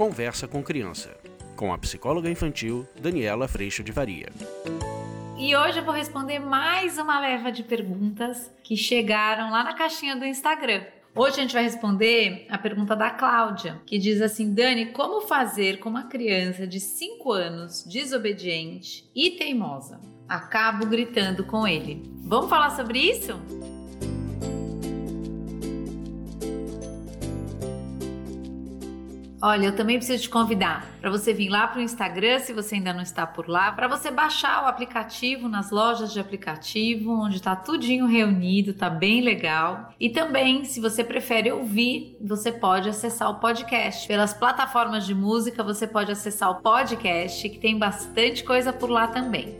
Conversa com Criança, com a psicóloga infantil Daniela Freixo de Varia. E hoje eu vou responder mais uma leva de perguntas que chegaram lá na caixinha do Instagram. Hoje a gente vai responder a pergunta da Cláudia, que diz assim: Dani, como fazer com uma criança de 5 anos desobediente e teimosa? Acabo gritando com ele. Vamos falar sobre isso? Olha, eu também preciso te convidar para você vir lá para o Instagram, se você ainda não está por lá, para você baixar o aplicativo nas lojas de aplicativo, onde está tudinho reunido, tá bem legal. E também, se você prefere ouvir, você pode acessar o podcast. Pelas plataformas de música, você pode acessar o podcast, que tem bastante coisa por lá também.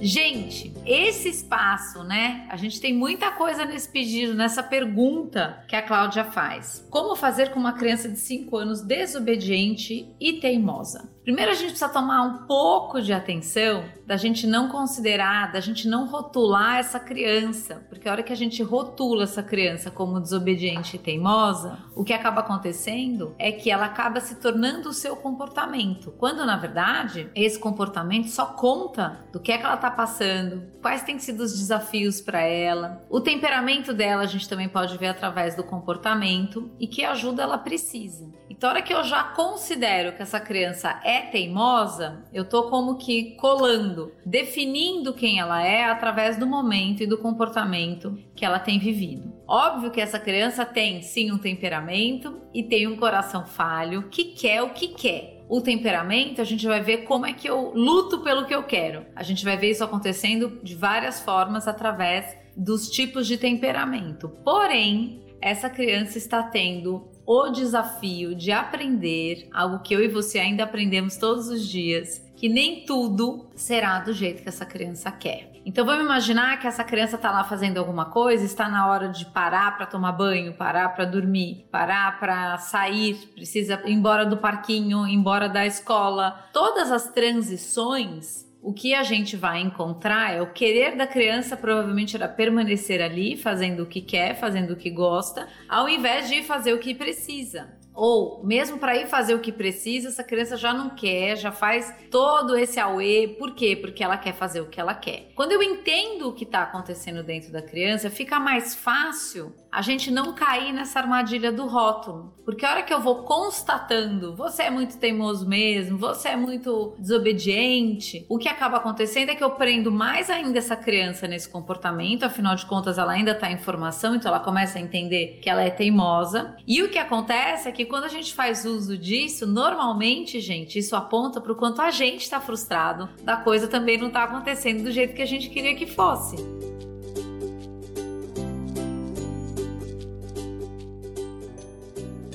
Gente, esse espaço, né? A gente tem muita coisa nesse pedido, nessa pergunta que a Cláudia faz. Como fazer com uma criança de 5 anos desobediente e teimosa? Primeiro a gente precisa tomar um pouco de atenção da gente não considerar, da gente não rotular essa criança, porque a hora que a gente rotula essa criança como desobediente e teimosa, o que acaba acontecendo é que ela acaba se tornando o seu comportamento, quando na verdade esse comportamento só conta do que é que ela está passando, quais têm sido os desafios para ela, o temperamento dela a gente também pode ver através do comportamento e que ajuda ela precisa. Então, a hora que eu já considero que essa criança é teimosa, eu tô como que colando, definindo quem ela é através do momento e do comportamento que ela tem vivido. Óbvio que essa criança tem sim um temperamento e tem um coração falho que quer o que quer. O temperamento, a gente vai ver como é que eu luto pelo que eu quero. A gente vai ver isso acontecendo de várias formas através dos tipos de temperamento. Porém, essa criança está tendo o desafio de aprender algo que eu e você ainda aprendemos todos os dias, que nem tudo será do jeito que essa criança quer. Então vamos imaginar que essa criança está lá fazendo alguma coisa, está na hora de parar para tomar banho, parar para dormir, parar para sair, precisa ir embora do parquinho, embora da escola. Todas as transições o que a gente vai encontrar é o querer da criança provavelmente era permanecer ali, fazendo o que quer, fazendo o que gosta, ao invés de fazer o que precisa. Ou mesmo para ir fazer o que precisa, essa criança já não quer, já faz todo esse auê. Por quê? Porque ela quer fazer o que ela quer. Quando eu entendo o que está acontecendo dentro da criança, fica mais fácil a gente não cair nessa armadilha do rótulo. Porque a hora que eu vou constatando, você é muito teimoso mesmo, você é muito desobediente, o que acaba acontecendo é que eu prendo mais ainda essa criança nesse comportamento, afinal de contas ela ainda está em formação, então ela começa a entender que ela é teimosa. E o que acontece é que quando a gente faz uso disso, normalmente, gente, isso aponta para o quanto a gente está frustrado da coisa também não está acontecendo do jeito que a gente queria que fosse.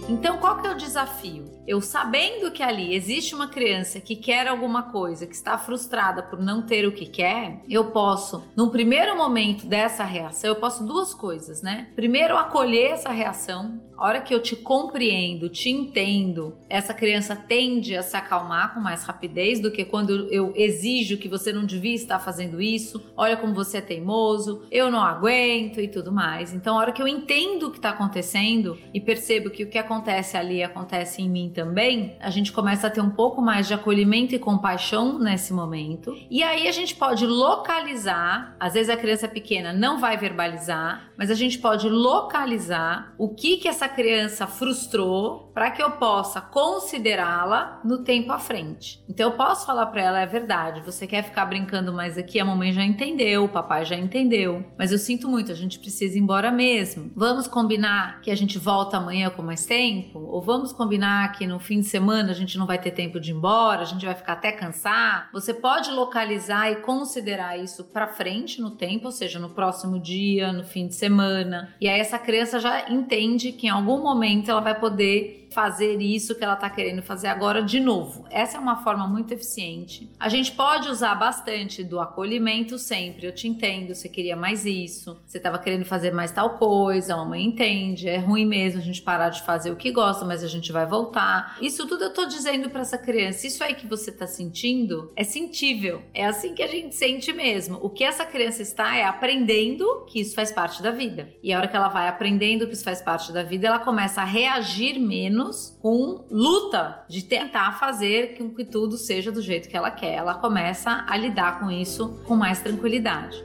Então, qual que é o desafio? Eu sabendo que ali existe uma criança que quer alguma coisa, que está frustrada por não ter o que quer, eu posso, no primeiro momento dessa reação, eu posso duas coisas, né? Primeiro, acolher essa reação, a hora que eu te compreendo, te entendo, essa criança tende a se acalmar com mais rapidez do que quando eu exijo que você não devia estar fazendo isso. Olha como você é teimoso, eu não aguento e tudo mais. Então, a hora que eu entendo o que está acontecendo e percebo que o que acontece ali acontece em mim também, a gente começa a ter um pouco mais de acolhimento e compaixão nesse momento. E aí a gente pode localizar, às vezes a criança pequena não vai verbalizar, mas a gente pode localizar o que que essa criança frustrou para que eu possa considerá-la no tempo à frente. Então eu posso falar para ela é verdade, você quer ficar brincando mais aqui, a mamãe já entendeu, o papai já entendeu, mas eu sinto muito, a gente precisa ir embora mesmo. Vamos combinar que a gente volta amanhã com mais tempo ou vamos combinar que no fim de semana a gente não vai ter tempo de ir embora, a gente vai ficar até cansar. Você pode localizar e considerar isso para frente no tempo, ou seja, no próximo dia, no fim de semana. E aí essa criança já entende que em algum momento ela vai poder fazer isso que ela está querendo fazer agora de novo. Essa é uma forma muito eficiente. A gente pode usar bastante do acolhimento sempre. Eu te entendo, você queria mais isso, você estava querendo fazer mais tal coisa, a mamãe entende, é ruim mesmo a gente parar de fazer o que gosta, mas a gente vai voltar. Isso tudo eu tô dizendo para essa criança, isso aí que você tá sentindo é sentível. É assim que a gente sente mesmo. O que essa criança está é aprendendo que isso faz parte da vida. E a hora que ela vai aprendendo que isso faz parte da vida, ela começa a reagir menos com luta de tentar fazer com que tudo seja do jeito que ela quer. Ela começa a lidar com isso com mais tranquilidade.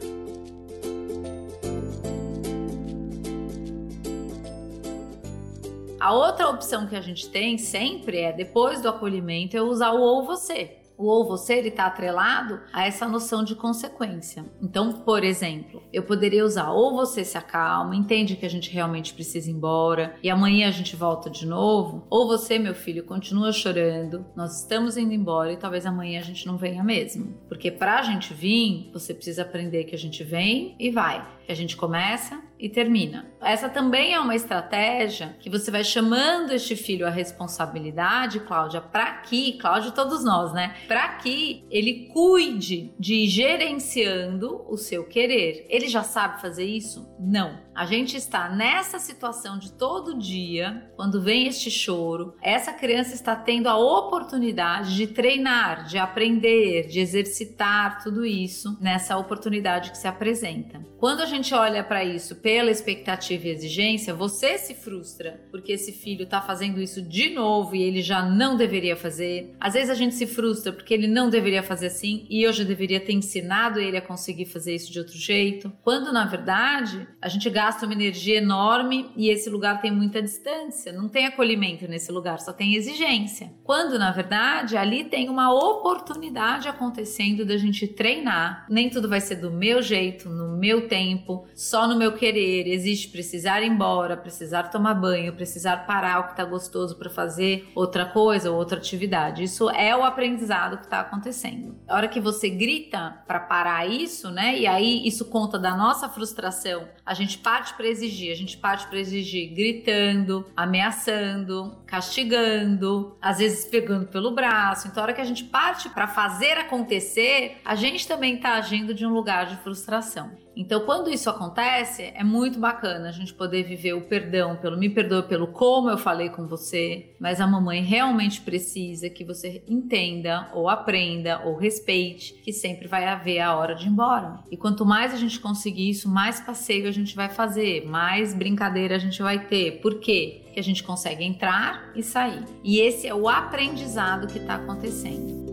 A outra opção que a gente tem sempre é, depois do acolhimento, é usar o ou você o ou você ele está atrelado a essa noção de consequência. Então, por exemplo, eu poderia usar ou você se acalma, entende que a gente realmente precisa ir embora e amanhã a gente volta de novo, ou você, meu filho, continua chorando, nós estamos indo embora e talvez amanhã a gente não venha mesmo. Porque para a gente vir, você precisa aprender que a gente vem e vai, que a gente começa e termina. Essa também é uma estratégia que você vai chamando este filho à responsabilidade, Cláudia, para que, Cláudia, todos nós, né? Para que ele cuide de gerenciando o seu querer. Ele já sabe fazer isso? Não. A gente está nessa situação de todo dia, quando vem este choro, essa criança está tendo a oportunidade de treinar, de aprender, de exercitar tudo isso nessa oportunidade que se apresenta. Quando a gente olha para isso pela expectativa e exigência, você se frustra porque esse filho está fazendo isso de novo e ele já não deveria fazer. Às vezes a gente se frustra porque ele não deveria fazer assim e eu já deveria ter ensinado ele a conseguir fazer isso de outro jeito. Quando na verdade a gente gasta uma energia enorme e esse lugar tem muita distância, não tem acolhimento nesse lugar, só tem exigência. Quando na verdade ali tem uma oportunidade acontecendo da gente treinar. Nem tudo vai ser do meu jeito, no meu tempo, só no meu querer. Existe precisar ir embora, precisar tomar banho, precisar parar o que está gostoso para fazer outra coisa ou outra atividade. Isso é o aprendizado que está acontecendo. A hora que você grita para parar isso, né? E aí isso conta da nossa frustração. A gente parte para exigir, a gente parte para exigir gritando, ameaçando, castigando, às vezes pegando pelo braço. Então, a hora que a gente parte para fazer acontecer, a gente também está agindo de um lugar de frustração. Então, quando isso acontece, é muito bacana a gente poder viver o perdão pelo me perdoe pelo como eu falei com você, mas a mamãe realmente precisa que você entenda ou aprenda ou respeite que sempre vai haver a hora de ir embora. E quanto mais a gente conseguir isso, mais passeio a gente vai fazer, mais brincadeira a gente vai ter. Por quê? Que a gente consegue entrar e sair. E esse é o aprendizado que está acontecendo.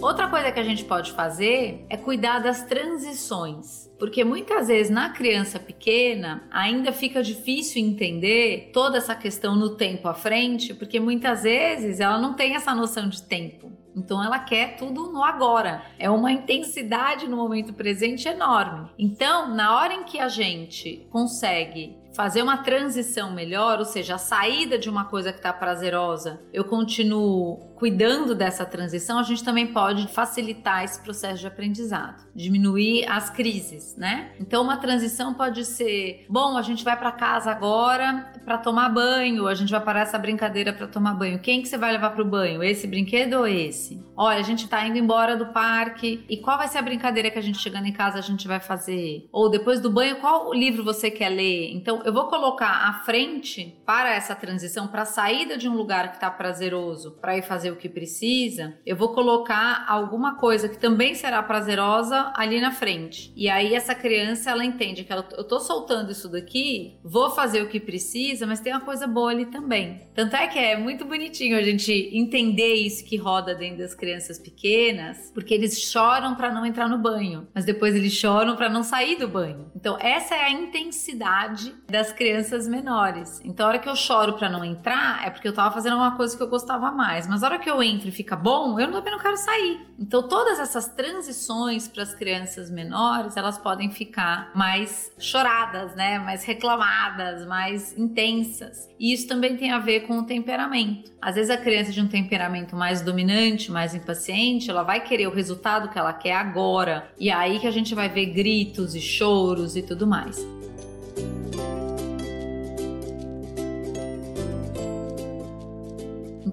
Outra coisa que a gente pode fazer é cuidar das transições, porque muitas vezes na criança pequena ainda fica difícil entender toda essa questão no tempo à frente, porque muitas vezes ela não tem essa noção de tempo. Então ela quer tudo no agora. É uma intensidade no momento presente enorme. Então, na hora em que a gente consegue fazer uma transição melhor, ou seja, a saída de uma coisa que está prazerosa, eu continuo cuidando dessa transição, a gente também pode facilitar esse processo de aprendizado, diminuir as crises, né? Então, uma transição pode ser: bom, a gente vai para casa agora para tomar banho, a gente vai parar essa brincadeira para tomar banho. Quem que você vai levar para o banho? Esse brinquedo ou esse? Olha, a gente está indo embora do parque e qual vai ser a brincadeira que a gente chegando em casa a gente vai fazer? Ou depois do banho, qual livro você quer ler? Então, eu vou colocar à frente para essa transição, para a saída de um lugar que está prazeroso, para ir fazer fazer o que precisa, eu vou colocar alguma coisa que também será prazerosa ali na frente. E aí essa criança ela entende que ela, eu tô soltando isso daqui, vou fazer o que precisa, mas tem uma coisa boa ali também. Tanto é que é muito bonitinho a gente entender isso que roda dentro das crianças pequenas, porque eles choram para não entrar no banho, mas depois eles choram para não sair do banho. Então essa é a intensidade das crianças menores. Então a hora que eu choro para não entrar é porque eu tava fazendo uma coisa que eu gostava mais, mas a hora que eu entro e fica bom, eu também não quero sair. Então, todas essas transições para as crianças menores, elas podem ficar mais choradas, né? Mais reclamadas, mais intensas. E isso também tem a ver com o temperamento. Às vezes a criança de um temperamento mais dominante, mais impaciente, ela vai querer o resultado que ela quer agora. E é aí que a gente vai ver gritos e choros e tudo mais.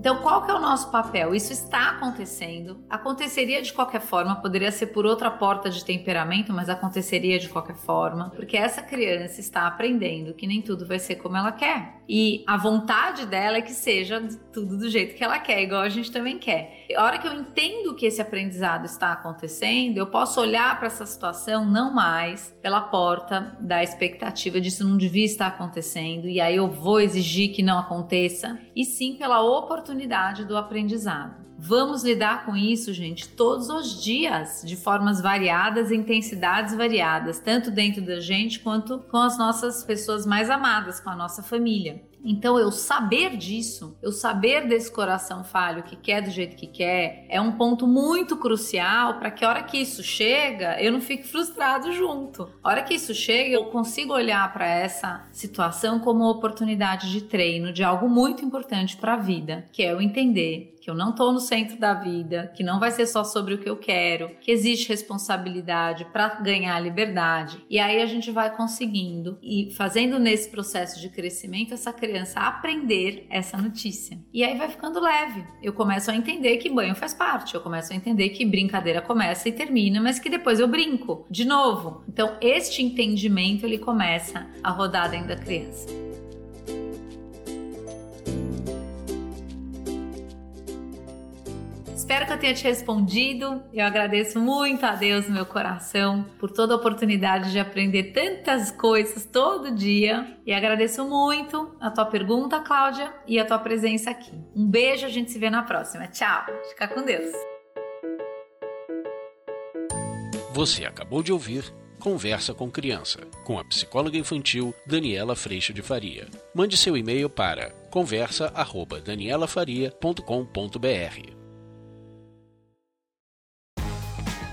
Então, qual que é o nosso papel? Isso está acontecendo. Aconteceria de qualquer forma, poderia ser por outra porta de temperamento, mas aconteceria de qualquer forma, porque essa criança está aprendendo que nem tudo vai ser como ela quer. E a vontade dela é que seja tudo do jeito que ela quer, igual a gente também quer. A hora que eu entendo que esse aprendizado está acontecendo, eu posso olhar para essa situação não mais pela porta da expectativa disso não devia estar acontecendo e aí eu vou exigir que não aconteça, e sim pela oportunidade do aprendizado. Vamos lidar com isso, gente, todos os dias, de formas variadas intensidades variadas, tanto dentro da gente quanto com as nossas pessoas mais amadas, com a nossa família. Então, eu saber disso, eu saber desse coração falho que quer do jeito que quer, é um ponto muito crucial para que a hora que isso chega, eu não fique frustrado junto. A hora que isso chega, eu consigo olhar para essa situação como uma oportunidade de treino de algo muito importante para a vida, que é eu entender que eu não estou no centro da vida, que não vai ser só sobre o que eu quero, que existe responsabilidade para ganhar liberdade. E aí a gente vai conseguindo e fazendo nesse processo de crescimento essa criança aprender essa notícia. E aí vai ficando leve. Eu começo a entender que banho faz parte, eu começo a entender que brincadeira começa e termina, mas que depois eu brinco de novo. Então, este entendimento ele começa a rodar dentro da criança. Espero que eu tenha te respondido. Eu agradeço muito a Deus meu coração por toda a oportunidade de aprender tantas coisas todo dia. E agradeço muito a tua pergunta, Cláudia, e a tua presença aqui. Um beijo, a gente se vê na próxima. Tchau. Fica com Deus. Você acabou de ouvir Conversa com Criança, com a psicóloga infantil Daniela Freixo de Faria. Mande seu e-mail para conversa@danielafaria.com.br.